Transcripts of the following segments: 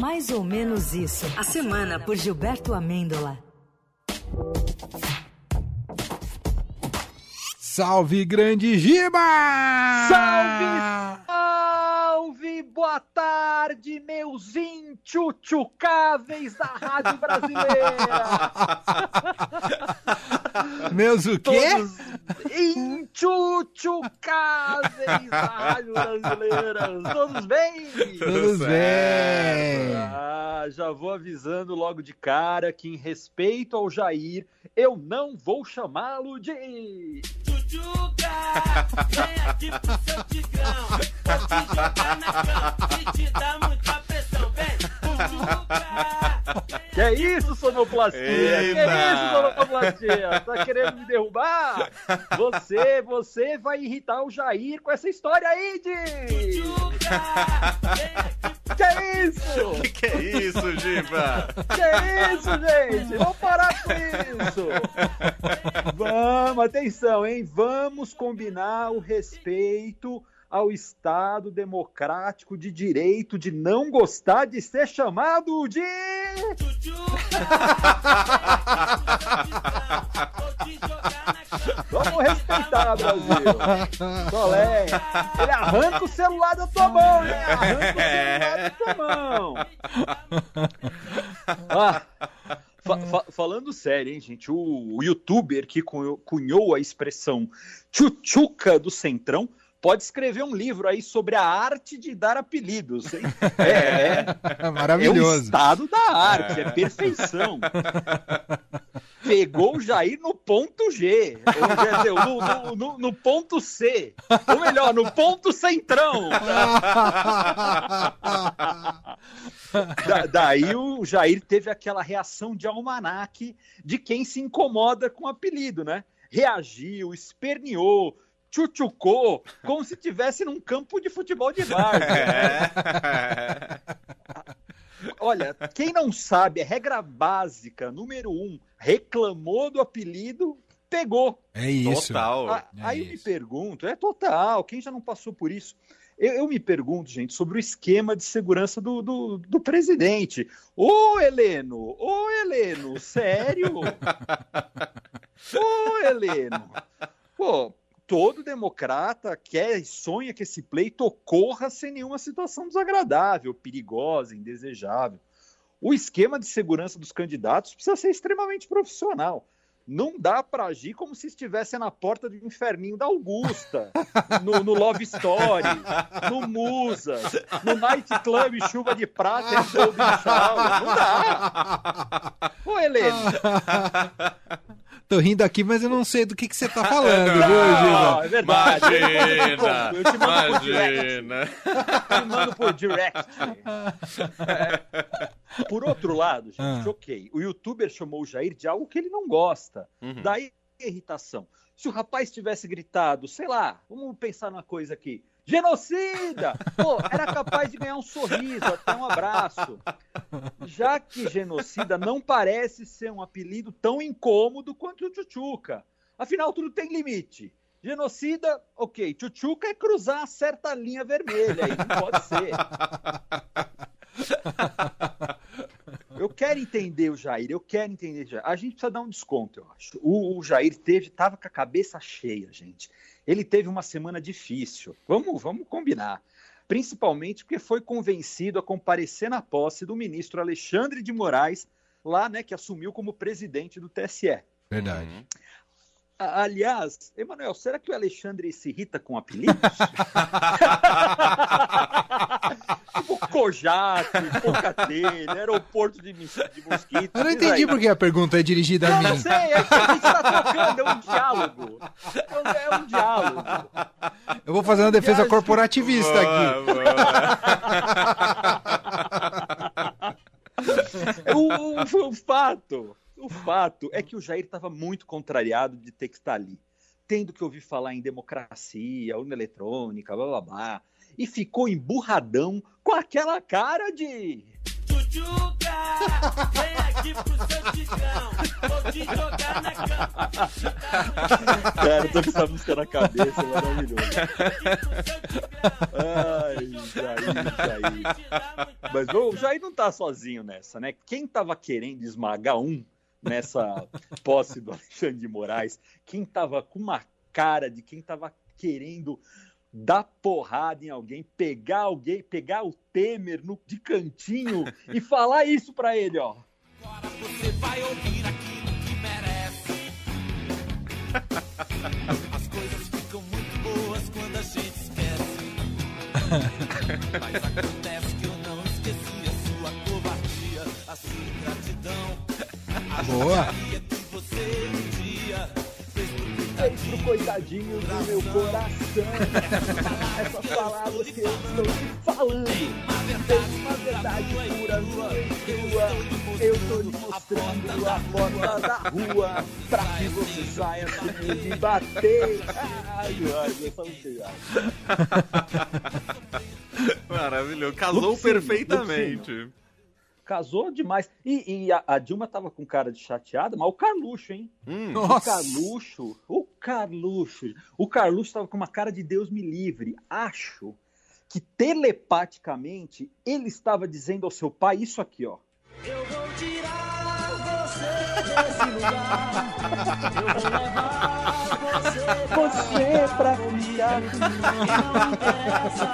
Mais ou menos isso. A semana por Gilberto Amêndola. Salve, grande Giba! Salve, salve! Boa tarde, meus intchuchucáveis da Rádio Brasileira! meus o quê? Intchuchucáveis da Rádio Brasileira! Todos bem? Todos bem! Ah, já vou avisando logo de cara que, em respeito ao Jair, eu não vou chamá-lo de. Chuchuca, vem aqui pro seu tigrão. Vou te jogar na cama e te dar muita. Que é isso, sonoplastia? Eita. Que é isso, sonoplastia? Tá querendo me derrubar? Você, você vai irritar o Jair com essa história aí de... Que é isso? Que que é isso, Giba? Que é isso, gente? Vamos parar com isso. Vamos, atenção, hein? Vamos combinar o respeito ao Estado democrático de direito de não gostar de ser chamado de... Vamos respeitar, Brasil. Qual é? Ele arranca o celular da tua mão, né? Arranca o celular da tua mão. Ah, fa- fa- falando sério, hein, gente? O, o youtuber que cunhou, cunhou a expressão tchutchuca do Centrão pode escrever um livro aí sobre a arte de dar apelidos, hein? É, é, é o Maravilhoso. estado da arte, é perfeição. Pegou o Jair no ponto G, ou quer dizer, no, no- no- no ponto C, ou melhor, no ponto centrão. Da- daí o Jair teve aquela reação de almanaque de quem se incomoda com o apelido, né? Reagiu, esperneou, tchutchucou, como se tivesse num campo de futebol de várzea. É. Olha, quem não sabe, a regra básica, número um, reclamou do apelido, pegou. É isso. Total. Ah, é aí eu me isso. pergunto, é total, quem já não passou por isso? Eu, eu me pergunto, gente, sobre o esquema de segurança do, do, do presidente. Ô, Heleno, ô, Heleno, sério? Ô, Heleno. Pô, todo democrata quer e sonha que esse pleito ocorra sem nenhuma situação desagradável, perigosa, indesejável. O esquema de segurança dos candidatos precisa ser extremamente profissional. Não dá para agir como se estivesse na porta do inferninho da Augusta, no, no Love Story, no Musa, no Night Club Chuva de Prata e Golden Shower. Não dá. Ô, Heleno, Tô rindo aqui, mas eu não sei do que, que você tá falando, viu, não, Giba? é verdade. Imagina! Eu te mando por direct. Imagina! te mando por direct. É. Por outro lado, gente, Ah. ok, o youtuber chamou o Jair de algo que ele não gosta. Uhum. Daí a irritação. Se o rapaz tivesse gritado, sei lá, vamos pensar numa coisa aqui. Genocida! Pô, era capaz de ganhar um sorriso, até um abraço. Já que genocida não parece ser um apelido tão incômodo quanto o Tchutchuca. Afinal, tudo tem limite. Genocida, ok. Tchutchuca é cruzar certa linha vermelha, aí não pode ser. Eu quero entender o Jair, eu quero entender o Jair. A gente precisa dar um desconto, eu acho. O, o Jair teve, tava com a cabeça cheia, gente. Ele teve uma semana difícil. Vamos, vamos combinar. Principalmente porque foi convencido a comparecer na posse do ministro Alexandre de Moraes, lá, né, que assumiu como presidente do TSE. Verdade. Uhum. A- Aliás, Emanuel, será que o Alexandre se irrita com apelidos? tipo Kojak, Pocatelha, aeroporto de, de Mosquito. Eu não entendi por que a pergunta é dirigida a Não, mim. não sei, é que a gente está trocando, é um diálogo. É um, é um diálogo. Eu vou fazer uma defesa Viagem. corporativista aqui. Boa, boa. O, o- o fato, o fato é que o Jair estava muito contrariado de ter que estar ali, tendo que ouvir falar em democracia, urna eletrônica, blá blá blá, e ficou emburradão com aquela cara de. Tchutchuca, vem aqui pro seu tigão. Vou te jogar na cama. Cara, eu tô com essa música na cabeça, maravilhoso. Ai, Jair, Jair. Mas o Jair não tá sozinho nessa, né? Quem tava querendo esmagar um nessa posse do Alexandre de Moraes, quem tava com uma cara de quem tava querendo dar porrada em alguém, pegar alguém, pegar o Temer no, de cantinho e falar isso pra ele, ó. Agora você vai ouvir aquilo que merece. As coisas ficam muito boas quando a gente esquece. Mas acontece que eu não esqueci a sua covardia, a sua ingratidão. Boa. Sabia que você dia fez pro Fez coitadinho do meu coração. Essas palavras que eu estou te falando. Tem uma verdade pura, nua e crua. Eu tô lhe mostrando a porta da rua. Pra que você saia sem me bater. Ai, ai, essa música. Maravilhoso. Casou perfeitamente. Casou demais. E, e a, a Dilma tava com cara de chateada, mas o Carluxo, hein? Hum, O Nossa. Carluxo, o Carluxo, o Carluxo estava com uma cara de Deus me livre. Acho que telepaticamente ele estava dizendo ao seu pai isso aqui, ó. Eu vou tirar você desse lugar. Eu vou levar você Você pra ficar Não interessa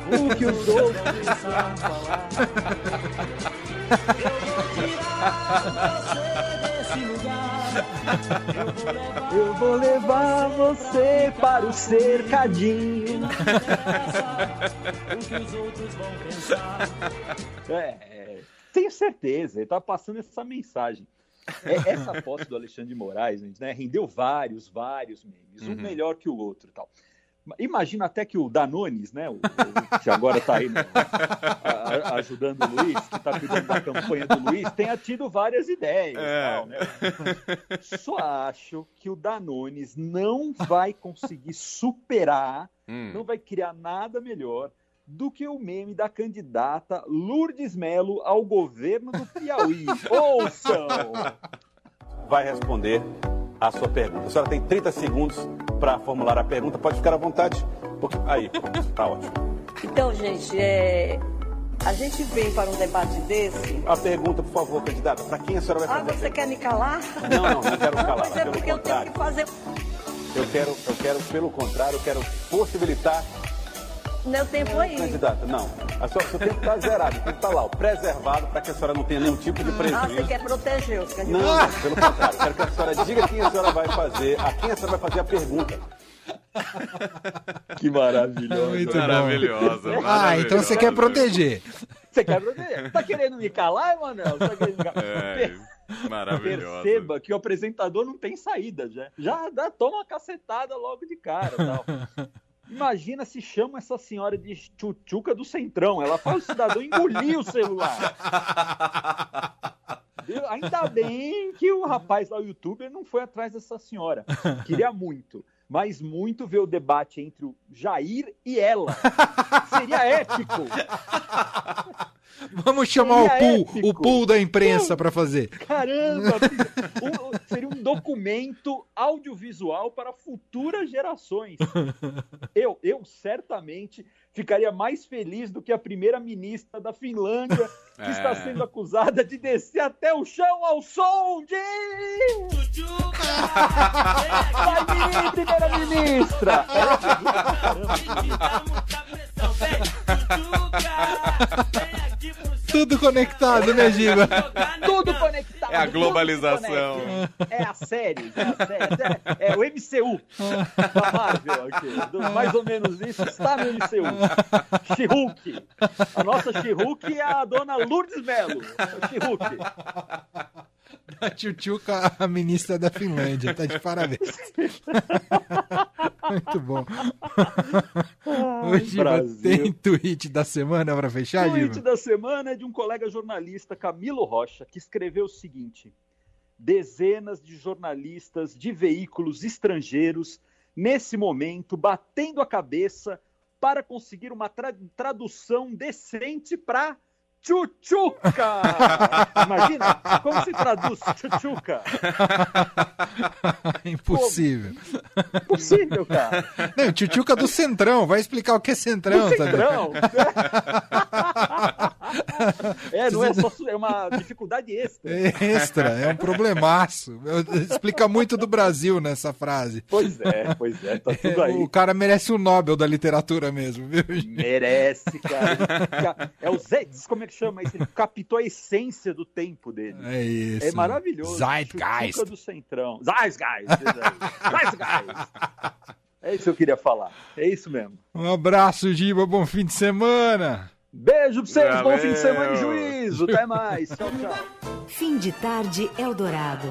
comigo, o que os outros vão falar. Eu vou levar você para o cercadinho. o que os outros vão pensar. É, tenho certeza, ele tá passando essa mensagem. É, essa posse do Alexandre de Moraes, gente, né, rendeu vários, vários memes, um Uhum. melhor que o outro e tal. Imagina até que o Danones, né, o, o- que agora está aí né, ajudando o Luiz, que está cuidando da campanha do Luiz, tenha tido várias ideias. É. tal, né? Só acho que o Danones não vai conseguir superar hum. não vai criar nada melhor do que o meme da candidata Lourdes Melo ao governo do Piauí. Ouçam! vai responder a sua pergunta. A senhora tem 30 segundos para formular a pergunta. Pode ficar à vontade. Porque... Aí, pronto. Tá ótimo. Então, gente, é, a gente vem para um debate desse. A pergunta, por favor, candidata. Para quem a senhora vai Ah, fazer? a você quer me calar? Não, não, não quero calar. Mas é porque eu tenho que fazer. Eu quero, eu quero, pelo contrário, eu quero possibilitar. Meu tempo aí. Candidata, não. A sua, seu tempo está zerado. Tem que estar lá, ó, preservado, para que a senhora não tenha nenhum tipo de Ah, você prejuízo. quer proteger os candidatos. não, pelo contrário. Quero que a senhora diga quem a senhora vai fazer, a quem a senhora vai fazer a pergunta. Que maravilhoso. Muito. Maravilhosa. Ah, então você quer proteger. Você quer proteger? Tá querendo me calar, Emanuel? Tá querendo me calar? É, maravilhosa. Perceba que o apresentador não tem saída já. Já dá, toma uma cacetada logo de cara. Tal. Imagina se chama essa senhora de tchutchuca do Centrão. Ela faz o cidadão engolir o celular. Ainda bem que o rapaz lá, o youtuber, não foi atrás dessa senhora. Queria muito. Mas muito ver o debate entre o Jair e ela. Seria épico. Vamos chamar o Seria pool, épico. o pool da imprensa pra fazer. Caramba! Um- um documento audiovisual para futuras gerações. Eu, eu certamente ficaria mais feliz do que a primeira ministra da Finlândia, que É. está sendo acusada de descer até o chão ao som de. Tchutchuca, Vai vir, primeira ministra! seu Tudo conectado, né, Giba? Tudo conectado. É a globalização. É a série, é a série. É, é o MCU da Marvel aqui. Do- mais ou menos isso está no MCU. She-Hulk. A nossa She-Hulk é a dona Lourdes Melo. She-Hulk. A Tchutchuca, a ministra da Finlândia, tá de parabéns. Muito bom. Brasil. tem tweet da semana pra fechar, O tweet Giba? da semana é de um colega jornalista, Camilo Rocha, que escreveu o seguinte: dezenas de jornalistas de veículos estrangeiros, nesse momento, batendo a cabeça para conseguir uma tra- tradução decente para Tchutchuca! Imagina, como se traduz tchutchuca? Impossível. Impossível, cara. Não, tchutchuca do Centrão. Vai explicar o que é Centrão, Do sabe? Centrão. É, não é só é uma dificuldade extra. É extra, é um problemaço. Explica muito do Brasil nessa frase. Pois é, pois é, tá tudo aí. O cara merece o Nobel da literatura mesmo, viu? Merece, cara. É o Zeds, como é que chama isso? Ele captou a essência do tempo dele. É isso. É maravilhoso. Zeitgeist. Chuchuca do Centrão. Zeitgeist. Zeitgeist. É isso que eu queria falar. É isso mesmo. Um abraço, Giba. Bom fim de semana. Beijo pra vocês. Bom Valeu. fim de semana e juízo. Até mais. Tchau, tchau. Fim de tarde Eldorado.